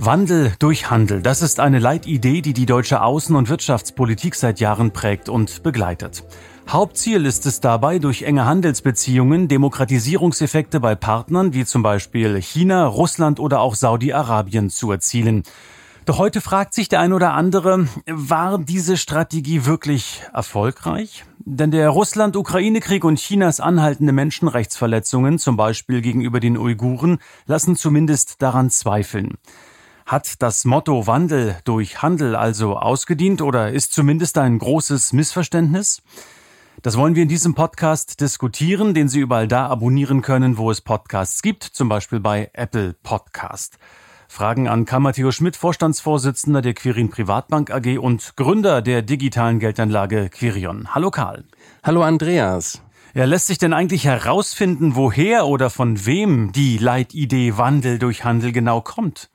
Wandel durch Handel, das ist eine Leitidee, die die deutsche Außen- und Wirtschaftspolitik seit Jahren prägt und begleitet. Hauptziel ist es dabei, durch enge Handelsbeziehungen Demokratisierungseffekte bei Partnern wie zum Beispiel China, Russland oder auch Saudi-Arabien zu erzielen. Doch heute fragt sich der ein oder andere, war diese Strategie wirklich erfolgreich? Denn der Russland-Ukraine-Krieg und Chinas anhaltende Menschenrechtsverletzungen, zum Beispiel gegenüber den Uiguren, lassen zumindest daran zweifeln. Hat das Motto Wandel durch Handel also ausgedient oder ist zumindest ein großes Missverständnis? Das wollen wir in diesem Podcast diskutieren, den Sie überall da abonnieren können, wo es Podcasts gibt, zum Beispiel bei Apple Podcast. Fragen an Karl Matteo Schmidt, Vorstandsvorsitzender der Quirin Privatbank AG und Gründer der digitalen Geldanlage Quirion. Hallo Karl. Hallo Andreas. Ja, lässt sich denn eigentlich herausfinden, woher oder von wem die Leitidee Wandel durch Handel genau kommt?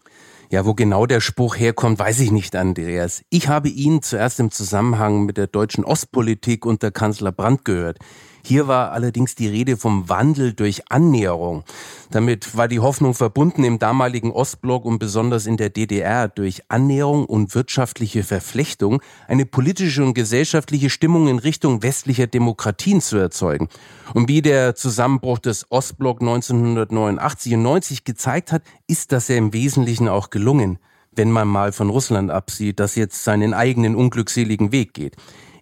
Ja, wo genau der Spruch herkommt, weiß ich nicht, Andreas. Ich habe ihn zuerst im Zusammenhang mit der deutschen Ostpolitik unter Kanzler Brandt gehört. Hier war allerdings die Rede vom Wandel durch Annäherung. Damit war die Hoffnung verbunden, im damaligen Ostblock und besonders in der DDR durch Annäherung und wirtschaftliche Verflechtung eine politische und gesellschaftliche Stimmung in Richtung westlicher Demokratien zu erzeugen. Und wie der Zusammenbruch des Ostblock 1989 und 90 gezeigt hat, ist das ja im Wesentlichen auch gelungen wenn man mal von Russland absieht, das jetzt seinen eigenen unglückseligen Weg geht.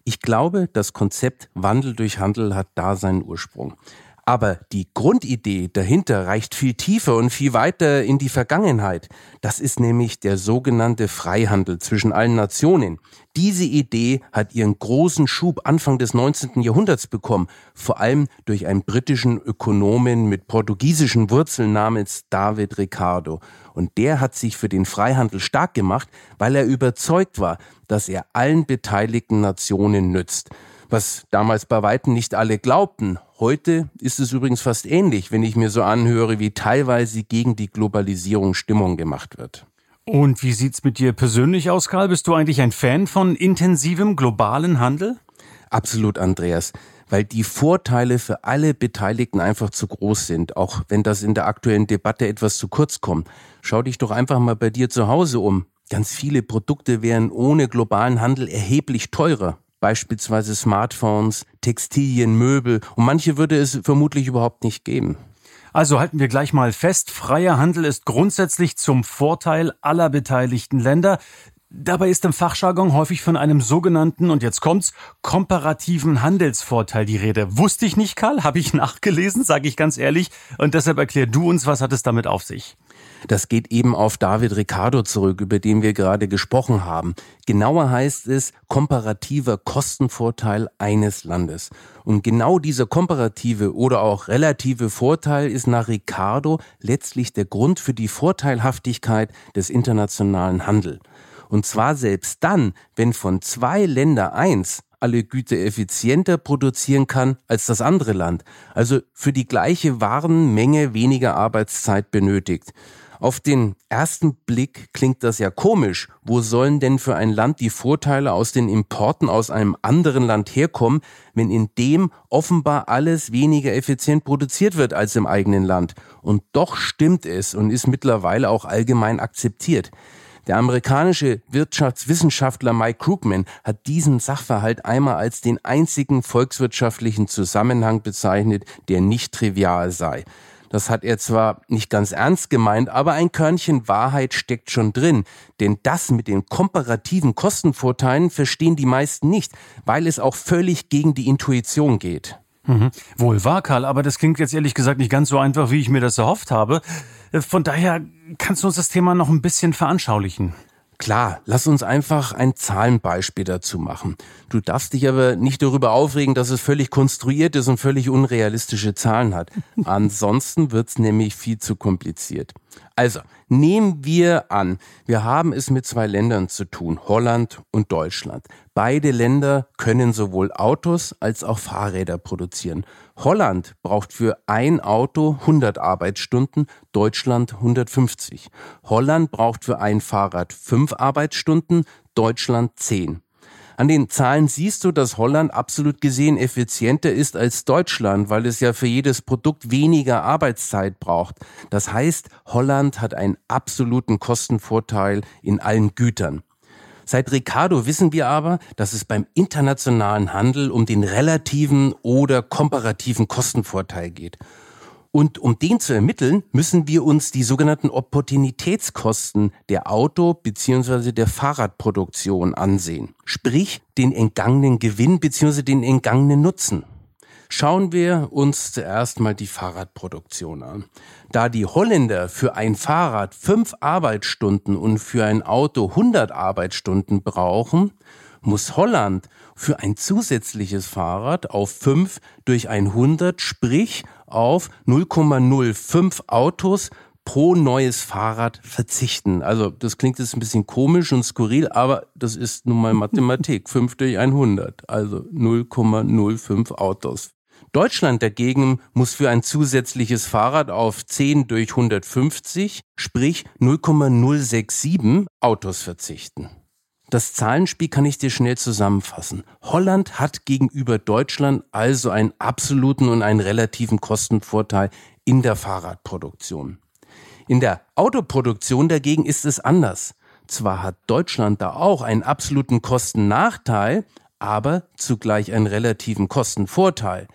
Ich glaube, das Konzept Wandel durch Handel hat da seinen Ursprung. Aber die Grundidee dahinter reicht viel tiefer und viel weiter in die Vergangenheit. Das ist nämlich der sogenannte Freihandel zwischen allen Nationen. Diese Idee hat ihren großen Schub Anfang des 19. Jahrhunderts bekommen, vor allem durch einen britischen Ökonomen mit portugiesischen Wurzeln namens David Ricardo. Und der hat sich für den Freihandel stark gemacht, weil er überzeugt war, dass er allen beteiligten Nationen nützt. Was damals bei weitem nicht alle glaubten. Heute ist es übrigens fast ähnlich, wenn ich mir so anhöre, wie teilweise gegen die Globalisierung Stimmung gemacht wird. Und wie sieht's mit dir persönlich aus, Karl? Bist du eigentlich ein Fan von intensivem globalen Handel? Absolut, Andreas weil die Vorteile für alle Beteiligten einfach zu groß sind, auch wenn das in der aktuellen Debatte etwas zu kurz kommt. Schau dich doch einfach mal bei dir zu Hause um. Ganz viele Produkte wären ohne globalen Handel erheblich teurer. Beispielsweise Smartphones, Textilien, Möbel und manche würde es vermutlich überhaupt nicht geben. Also halten wir gleich mal fest, freier Handel ist grundsätzlich zum Vorteil aller beteiligten Länder. Dabei ist im Fachjargon häufig von einem sogenannten, und jetzt kommt's, komparativen Handelsvorteil die Rede. Wusste ich nicht, Karl, habe ich nachgelesen, sage ich ganz ehrlich. Und deshalb erklär du uns, was hat es damit auf sich? Das geht eben auf David Ricardo zurück, über den wir gerade gesprochen haben. Genauer heißt es komparativer Kostenvorteil eines Landes. Und genau dieser komparative oder auch relative Vorteil ist nach Ricardo letztlich der Grund für die Vorteilhaftigkeit des internationalen Handels. Und zwar selbst dann, wenn von zwei Länder eins alle Güter effizienter produzieren kann als das andere Land, also für die gleiche Warenmenge weniger Arbeitszeit benötigt. Auf den ersten Blick klingt das ja komisch. Wo sollen denn für ein Land die Vorteile aus den Importen aus einem anderen Land herkommen, wenn in dem offenbar alles weniger effizient produziert wird als im eigenen Land? Und doch stimmt es und ist mittlerweile auch allgemein akzeptiert. Der amerikanische Wirtschaftswissenschaftler Mike Krugman hat diesen Sachverhalt einmal als den einzigen volkswirtschaftlichen Zusammenhang bezeichnet, der nicht trivial sei. Das hat er zwar nicht ganz ernst gemeint, aber ein Körnchen Wahrheit steckt schon drin. Denn das mit den komparativen Kostenvorteilen verstehen die meisten nicht, weil es auch völlig gegen die Intuition geht. Mhm. Wohl wahr, Karl, aber das klingt jetzt ehrlich gesagt nicht ganz so einfach, wie ich mir das erhofft habe. Von daher kannst du uns das Thema noch ein bisschen veranschaulichen. Klar, lass uns einfach ein Zahlenbeispiel dazu machen. Du darfst dich aber nicht darüber aufregen, dass es völlig konstruiert ist und völlig unrealistische Zahlen hat. Ansonsten wird's nämlich viel zu kompliziert. Also, nehmen wir an, wir haben es mit zwei Ländern zu tun, Holland und Deutschland. Beide Länder können sowohl Autos als auch Fahrräder produzieren. Holland braucht für ein Auto 100 Arbeitsstunden, Deutschland 150. Holland braucht für ein Fahrrad 5 Arbeitsstunden, Deutschland 10. An den Zahlen siehst du, dass Holland absolut gesehen effizienter ist als Deutschland, weil es ja für jedes Produkt weniger Arbeitszeit braucht. Das heißt, Holland hat einen absoluten Kostenvorteil in allen Gütern. Seit Ricardo wissen wir aber, dass es beim internationalen Handel um den relativen oder komparativen Kostenvorteil geht. Und um den zu ermitteln, müssen wir uns die sogenannten Opportunitätskosten der Auto- bzw. der Fahrradproduktion ansehen. Sprich, den entgangenen Gewinn bzw. den entgangenen Nutzen. Schauen wir uns zuerst mal die Fahrradproduktion an. Da die Holländer für ein Fahrrad fünf Arbeitsstunden und für ein Auto 100 Arbeitsstunden brauchen, muss Holland für ein zusätzliches Fahrrad auf 5 durch 100, sprich auf 0,05 Autos pro neues Fahrrad verzichten. Also das klingt jetzt ein bisschen komisch und skurril, aber das ist nun mal Mathematik. 5 durch 100, also 0,05 Autos. Deutschland dagegen muss für ein zusätzliches Fahrrad auf 10 durch 150, sprich 0,067 Autos verzichten. Das Zahlenspiel kann ich dir schnell zusammenfassen. Holland hat gegenüber Deutschland also einen absoluten und einen relativen Kostenvorteil in der Fahrradproduktion. In der Autoproduktion dagegen ist es anders. Zwar hat Deutschland da auch einen absoluten Kostennachteil, aber zugleich einen relativen Kostenvorteil.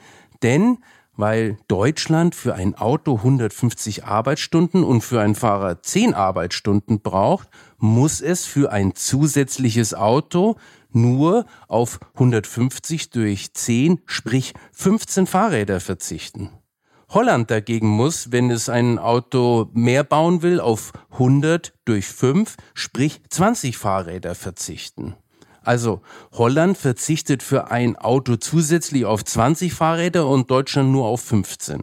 Denn weil Deutschland für ein Auto 150 Arbeitsstunden und für ein Fahrer 10 Arbeitsstunden braucht, muss es für ein zusätzliches Auto nur auf 150 durch 10, sprich 15 Fahrräder verzichten. Holland dagegen muss, wenn es ein Auto mehr bauen will, auf 100 durch 5, sprich 20 Fahrräder verzichten. Also Holland verzichtet für ein Auto zusätzlich auf 20 Fahrräder und Deutschland nur auf 15.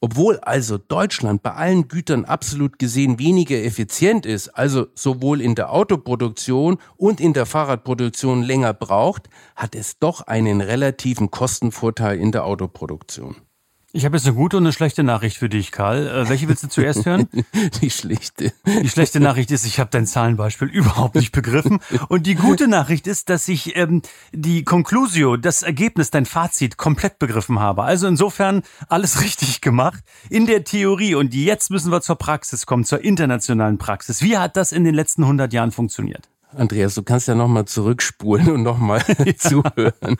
Obwohl also Deutschland bei allen Gütern absolut gesehen weniger effizient ist, also sowohl in der Autoproduktion und in der Fahrradproduktion länger braucht, hat es doch einen relativen Kostenvorteil in der Autoproduktion. Ich habe jetzt eine gute und eine schlechte Nachricht für dich, Karl. Äh, welche willst du zuerst hören? Die schlechte. Die schlechte Nachricht ist, ich habe dein Zahlenbeispiel überhaupt nicht begriffen. Und die gute Nachricht ist, dass ich ähm, die Conclusio, das Ergebnis, dein Fazit komplett begriffen habe. Also insofern alles richtig gemacht in der Theorie. Und jetzt müssen wir zur Praxis kommen, zur internationalen Praxis. Wie hat das in den letzten 100 Jahren funktioniert? Andreas, du kannst ja nochmal zurückspulen und nochmal zuhören.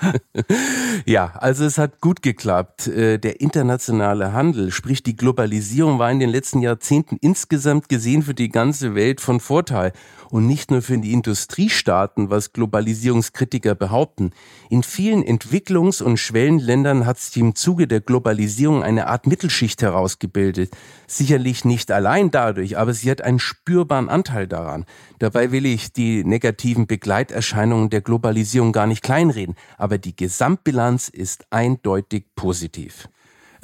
ja, also es hat gut geklappt. Äh, der internationale Handel, sprich die Globalisierung, war in den letzten Jahrzehnten insgesamt gesehen für die ganze Welt von Vorteil und nicht nur für die Industriestaaten, was Globalisierungskritiker behaupten. In vielen Entwicklungs- und Schwellenländern hat sich im Zuge der Globalisierung eine Art Mittelschicht herausgebildet. Sicherlich nicht allein dadurch, aber sie hat einen spürbaren Anteil daran. Dabei will ich negativen Begleiterscheinungen der Globalisierung gar nicht kleinreden, aber die Gesamtbilanz ist eindeutig positiv.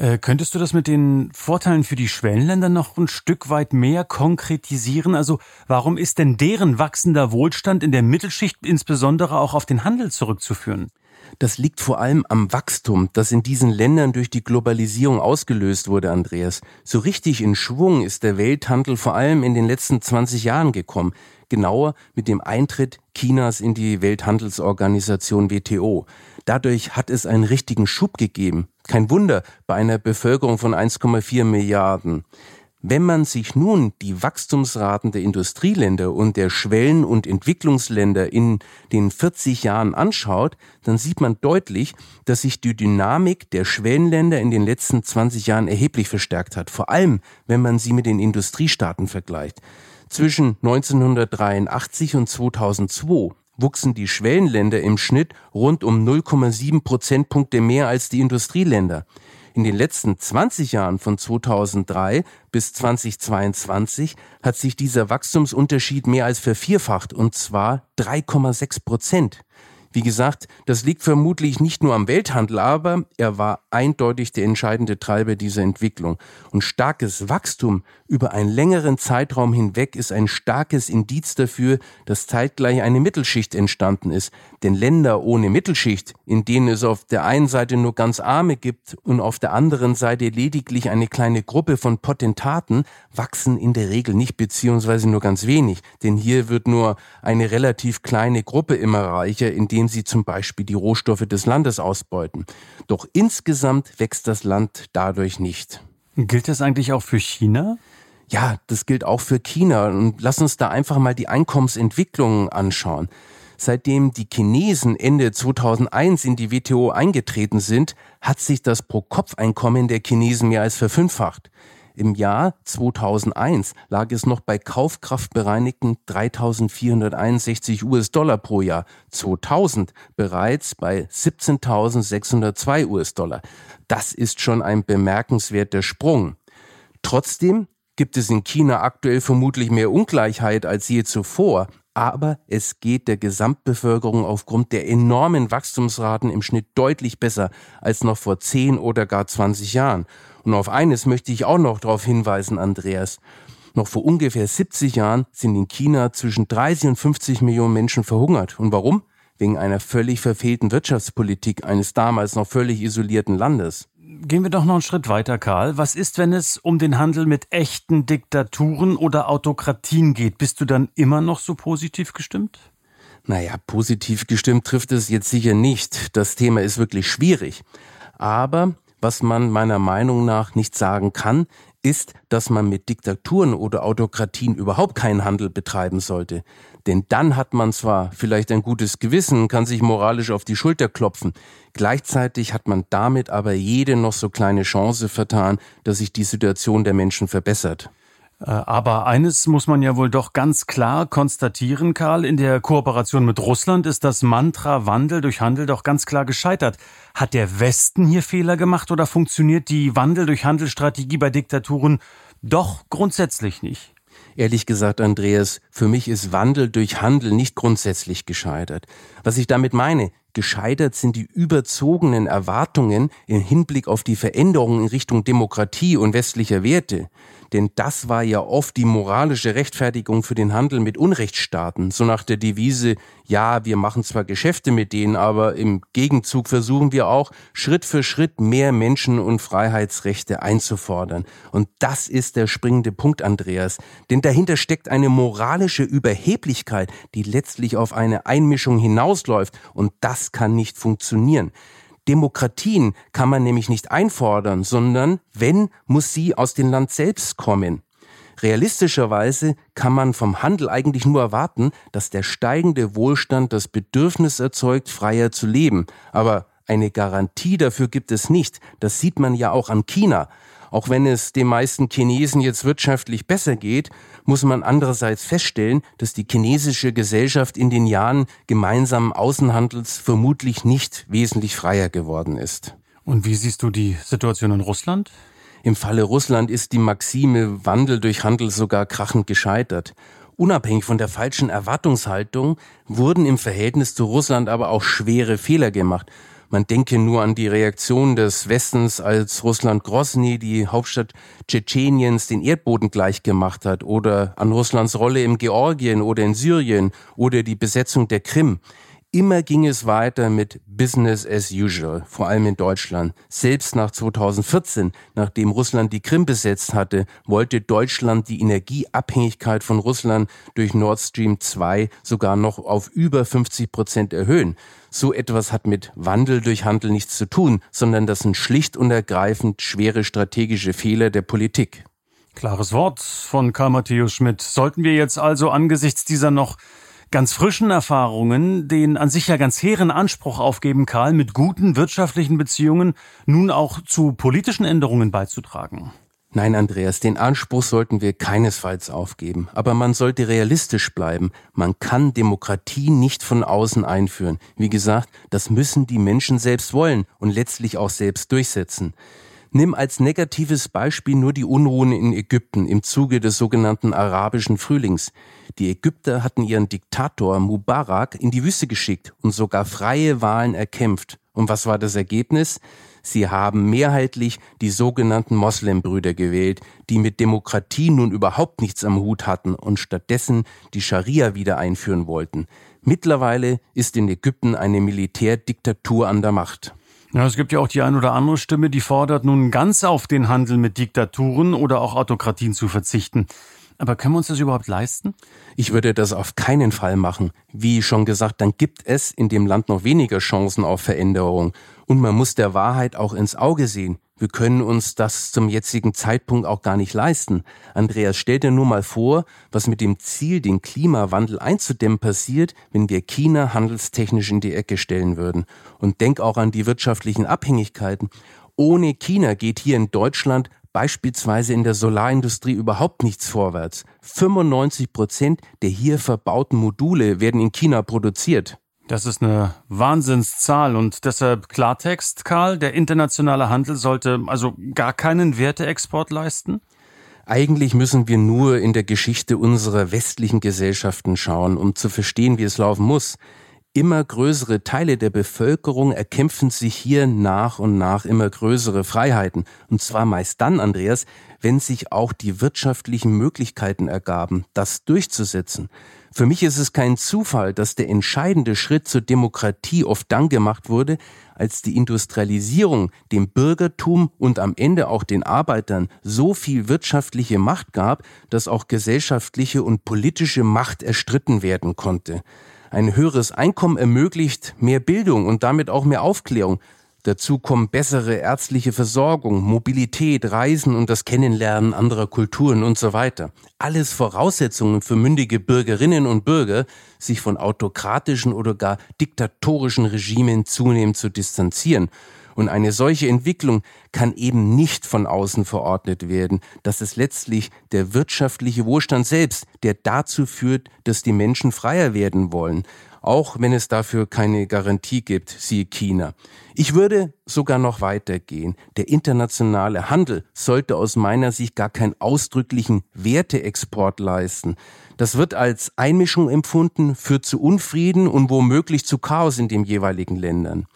Äh, könntest du das mit den Vorteilen für die Schwellenländer noch ein Stück weit mehr konkretisieren? Also warum ist denn deren wachsender Wohlstand in der Mittelschicht insbesondere auch auf den Handel zurückzuführen? Das liegt vor allem am Wachstum, das in diesen Ländern durch die Globalisierung ausgelöst wurde, Andreas. So richtig in Schwung ist der Welthandel vor allem in den letzten 20 Jahren gekommen genauer mit dem Eintritt Chinas in die Welthandelsorganisation WTO. Dadurch hat es einen richtigen Schub gegeben. Kein Wunder bei einer Bevölkerung von 1,4 Milliarden. Wenn man sich nun die Wachstumsraten der Industrieländer und der Schwellen- und Entwicklungsländer in den 40 Jahren anschaut, dann sieht man deutlich, dass sich die Dynamik der Schwellenländer in den letzten 20 Jahren erheblich verstärkt hat, vor allem wenn man sie mit den Industriestaaten vergleicht. Zwischen 1983 und 2002 wuchsen die Schwellenländer im Schnitt rund um 0,7 Prozentpunkte mehr als die Industrieländer. In den letzten 20 Jahren von 2003 bis 2022 hat sich dieser Wachstumsunterschied mehr als vervierfacht und zwar 3,6 Prozent. Wie gesagt, das liegt vermutlich nicht nur am Welthandel, aber er war eindeutig der entscheidende Treiber dieser Entwicklung. Und starkes Wachstum über einen längeren Zeitraum hinweg ist ein starkes Indiz dafür, dass zeitgleich eine Mittelschicht entstanden ist. Denn Länder ohne Mittelschicht, in denen es auf der einen Seite nur ganz Arme gibt und auf der anderen Seite lediglich eine kleine Gruppe von Potentaten, wachsen in der Regel nicht beziehungsweise nur ganz wenig. Denn hier wird nur eine relativ kleine Gruppe immer reicher, indem indem sie zum Beispiel die Rohstoffe des Landes ausbeuten. Doch insgesamt wächst das Land dadurch nicht. Gilt das eigentlich auch für China? Ja, das gilt auch für China. Und lass uns da einfach mal die Einkommensentwicklungen anschauen. Seitdem die Chinesen Ende 2001 in die WTO eingetreten sind, hat sich das Pro-Kopf-Einkommen der Chinesen mehr als verfünffacht. Im Jahr 2001 lag es noch bei kaufkraftbereinigten 3.461 US-Dollar pro Jahr, 2000 bereits bei 17.602 US-Dollar. Das ist schon ein bemerkenswerter Sprung. Trotzdem gibt es in China aktuell vermutlich mehr Ungleichheit als je zuvor, aber es geht der Gesamtbevölkerung aufgrund der enormen Wachstumsraten im Schnitt deutlich besser als noch vor 10 oder gar 20 Jahren. Und auf eines möchte ich auch noch darauf hinweisen, Andreas. Noch vor ungefähr 70 Jahren sind in China zwischen 30 und 50 Millionen Menschen verhungert. Und warum? Wegen einer völlig verfehlten Wirtschaftspolitik eines damals noch völlig isolierten Landes. Gehen wir doch noch einen Schritt weiter, Karl. Was ist, wenn es um den Handel mit echten Diktaturen oder Autokratien geht? Bist du dann immer noch so positiv gestimmt? Naja, positiv gestimmt trifft es jetzt sicher nicht. Das Thema ist wirklich schwierig. Aber was man meiner Meinung nach nicht sagen kann, ist, dass man mit Diktaturen oder Autokratien überhaupt keinen Handel betreiben sollte. Denn dann hat man zwar vielleicht ein gutes Gewissen, kann sich moralisch auf die Schulter klopfen, gleichzeitig hat man damit aber jede noch so kleine Chance vertan, dass sich die Situation der Menschen verbessert. Äh, aber eines muss man ja wohl doch ganz klar konstatieren, Karl. In der Kooperation mit Russland ist das Mantra Wandel durch Handel doch ganz klar gescheitert. Hat der Westen hier Fehler gemacht oder funktioniert die Wandel durch Handel-Strategie bei Diktaturen doch grundsätzlich nicht? Ehrlich gesagt, Andreas, für mich ist Wandel durch Handel nicht grundsätzlich gescheitert. Was ich damit meine, gescheitert sind die überzogenen Erwartungen im Hinblick auf die Veränderungen in Richtung Demokratie und westlicher Werte. Denn das war ja oft die moralische Rechtfertigung für den Handel mit Unrechtsstaaten, so nach der Devise, ja, wir machen zwar Geschäfte mit denen, aber im Gegenzug versuchen wir auch Schritt für Schritt mehr Menschen- und Freiheitsrechte einzufordern. Und das ist der springende Punkt, Andreas. Denn dahinter steckt eine moralische Überheblichkeit, die letztlich auf eine Einmischung hinausläuft. Und das kann nicht funktionieren. Demokratien kann man nämlich nicht einfordern, sondern wenn, muss sie aus dem Land selbst kommen. Realistischerweise kann man vom Handel eigentlich nur erwarten, dass der steigende Wohlstand das Bedürfnis erzeugt, freier zu leben. Aber eine Garantie dafür gibt es nicht. Das sieht man ja auch an China. Auch wenn es den meisten Chinesen jetzt wirtschaftlich besser geht, muss man andererseits feststellen, dass die chinesische Gesellschaft in den Jahren gemeinsamen Außenhandels vermutlich nicht wesentlich freier geworden ist. Und wie siehst du die Situation in Russland? Im Falle Russland ist die Maxime Wandel durch Handel sogar krachend gescheitert. Unabhängig von der falschen Erwartungshaltung wurden im Verhältnis zu Russland aber auch schwere Fehler gemacht. Man denke nur an die Reaktion des Westens, als Russland Grosny, die Hauptstadt Tschetscheniens, den Erdboden gleichgemacht hat, oder an Russlands Rolle im Georgien oder in Syrien oder die Besetzung der Krim. Immer ging es weiter mit Business as usual, vor allem in Deutschland. Selbst nach 2014, nachdem Russland die Krim besetzt hatte, wollte Deutschland die Energieabhängigkeit von Russland durch Nord Stream 2 sogar noch auf über 50 Prozent erhöhen. So etwas hat mit Wandel durch Handel nichts zu tun, sondern das sind schlicht und ergreifend schwere strategische Fehler der Politik. Klares Wort von Karl Matthäus Schmidt. Sollten wir jetzt also angesichts dieser noch ganz frischen Erfahrungen den an sich ja ganz hehren Anspruch aufgeben, Karl, mit guten wirtschaftlichen Beziehungen nun auch zu politischen Änderungen beizutragen? Nein, Andreas, den Anspruch sollten wir keinesfalls aufgeben. Aber man sollte realistisch bleiben. Man kann Demokratie nicht von außen einführen. Wie gesagt, das müssen die Menschen selbst wollen und letztlich auch selbst durchsetzen. Nimm als negatives Beispiel nur die Unruhen in Ägypten im Zuge des sogenannten arabischen Frühlings. Die Ägypter hatten ihren Diktator Mubarak in die Wüste geschickt und sogar freie Wahlen erkämpft. Und was war das Ergebnis? Sie haben mehrheitlich die sogenannten Moslembrüder gewählt, die mit Demokratie nun überhaupt nichts am Hut hatten und stattdessen die Scharia wieder einführen wollten. Mittlerweile ist in Ägypten eine Militärdiktatur an der Macht. Ja, es gibt ja auch die ein oder andere Stimme, die fordert, nun ganz auf den Handel mit Diktaturen oder auch Autokratien zu verzichten. Aber können wir uns das überhaupt leisten? Ich würde das auf keinen Fall machen. Wie schon gesagt, dann gibt es in dem Land noch weniger Chancen auf Veränderung. Und man muss der Wahrheit auch ins Auge sehen. Wir können uns das zum jetzigen Zeitpunkt auch gar nicht leisten. Andreas, stell dir nur mal vor, was mit dem Ziel, den Klimawandel einzudämmen, passiert, wenn wir China handelstechnisch in die Ecke stellen würden. Und denk auch an die wirtschaftlichen Abhängigkeiten. Ohne China geht hier in Deutschland beispielsweise in der Solarindustrie überhaupt nichts vorwärts. 95 Prozent der hier verbauten Module werden in China produziert. Das ist eine Wahnsinnszahl und deshalb Klartext, Karl, der internationale Handel sollte also gar keinen Werteexport leisten? Eigentlich müssen wir nur in der Geschichte unserer westlichen Gesellschaften schauen, um zu verstehen, wie es laufen muss. Immer größere Teile der Bevölkerung erkämpfen sich hier nach und nach immer größere Freiheiten. Und zwar meist dann, Andreas, wenn sich auch die wirtschaftlichen Möglichkeiten ergaben, das durchzusetzen. Für mich ist es kein Zufall, dass der entscheidende Schritt zur Demokratie oft dann gemacht wurde, als die Industrialisierung dem Bürgertum und am Ende auch den Arbeitern so viel wirtschaftliche Macht gab, dass auch gesellschaftliche und politische Macht erstritten werden konnte. Ein höheres Einkommen ermöglicht mehr Bildung und damit auch mehr Aufklärung. Dazu kommen bessere ärztliche Versorgung, Mobilität, Reisen und das Kennenlernen anderer Kulturen und so weiter. Alles Voraussetzungen für mündige Bürgerinnen und Bürger, sich von autokratischen oder gar diktatorischen Regimen zunehmend zu distanzieren. Und eine solche Entwicklung kann eben nicht von außen verordnet werden. Das ist letztlich der wirtschaftliche Wohlstand selbst, der dazu führt, dass die Menschen freier werden wollen auch wenn es dafür keine Garantie gibt, siehe China. Ich würde sogar noch weitergehen. Der internationale Handel sollte aus meiner Sicht gar keinen ausdrücklichen Werteexport leisten. Das wird als Einmischung empfunden, führt zu Unfrieden und womöglich zu Chaos in den jeweiligen Ländern.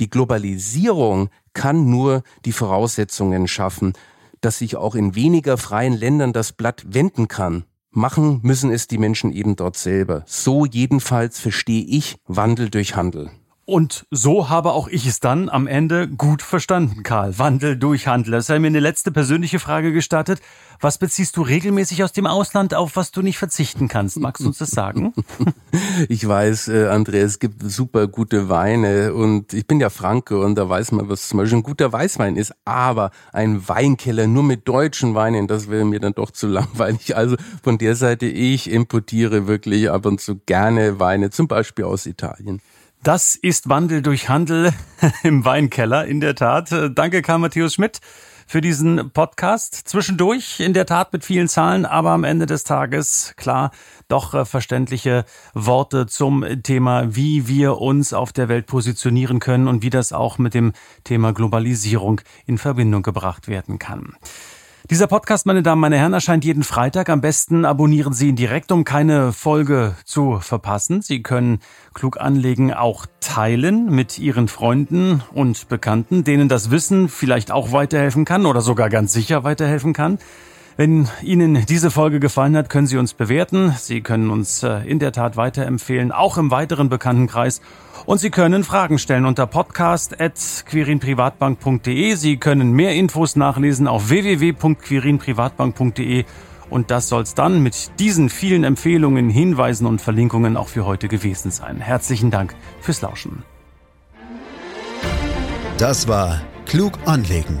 Die Globalisierung kann nur die Voraussetzungen schaffen, dass sich auch in weniger freien Ländern das Blatt wenden kann. Machen müssen es die Menschen eben dort selber. So jedenfalls verstehe ich Wandel durch Handel. Und so habe auch ich es dann am Ende gut verstanden, Karl. Wandel durch Handel. Das sei mir eine letzte persönliche Frage gestattet. Was beziehst du regelmäßig aus dem Ausland, auf was du nicht verzichten kannst? Magst du uns das sagen? Ich weiß, äh, André, es gibt super gute Weine und ich bin ja Franke und da weiß man, was zum Beispiel ein guter Weißwein ist. Aber ein Weinkeller nur mit deutschen Weinen, das wäre mir dann doch zu langweilig. Also von der Seite, ich importiere wirklich ab und zu gerne Weine, zum Beispiel aus Italien. Das ist Wandel durch Handel im Weinkeller, in der Tat. Danke, Karl Matthäus Schmidt, für diesen Podcast. Zwischendurch in der Tat mit vielen Zahlen, aber am Ende des Tages, klar, doch äh, verständliche Worte zum Thema, wie wir uns auf der Welt positionieren können und wie das auch mit dem Thema Globalisierung in Verbindung gebracht werden kann. Dieser Podcast, meine Damen, meine Herren, erscheint jeden Freitag. Am besten abonnieren Sie ihn direkt, um keine Folge zu verpassen. Sie können klug anlegen auch teilen mit Ihren Freunden und Bekannten, denen das Wissen vielleicht auch weiterhelfen kann oder sogar ganz sicher weiterhelfen kann. Wenn Ihnen diese Folge gefallen hat, können Sie uns bewerten. Sie können uns äh, in der Tat weiterempfehlen, auch im weiteren Bekanntenkreis. Und Sie können Fragen stellen unter podcast.quirinprivatbank.de. Sie können mehr Infos nachlesen auf www.quirinprivatbank.de. Und das soll's dann mit diesen vielen Empfehlungen, Hinweisen und Verlinkungen auch für heute gewesen sein. Herzlichen Dank fürs Lauschen. Das war Klug anlegen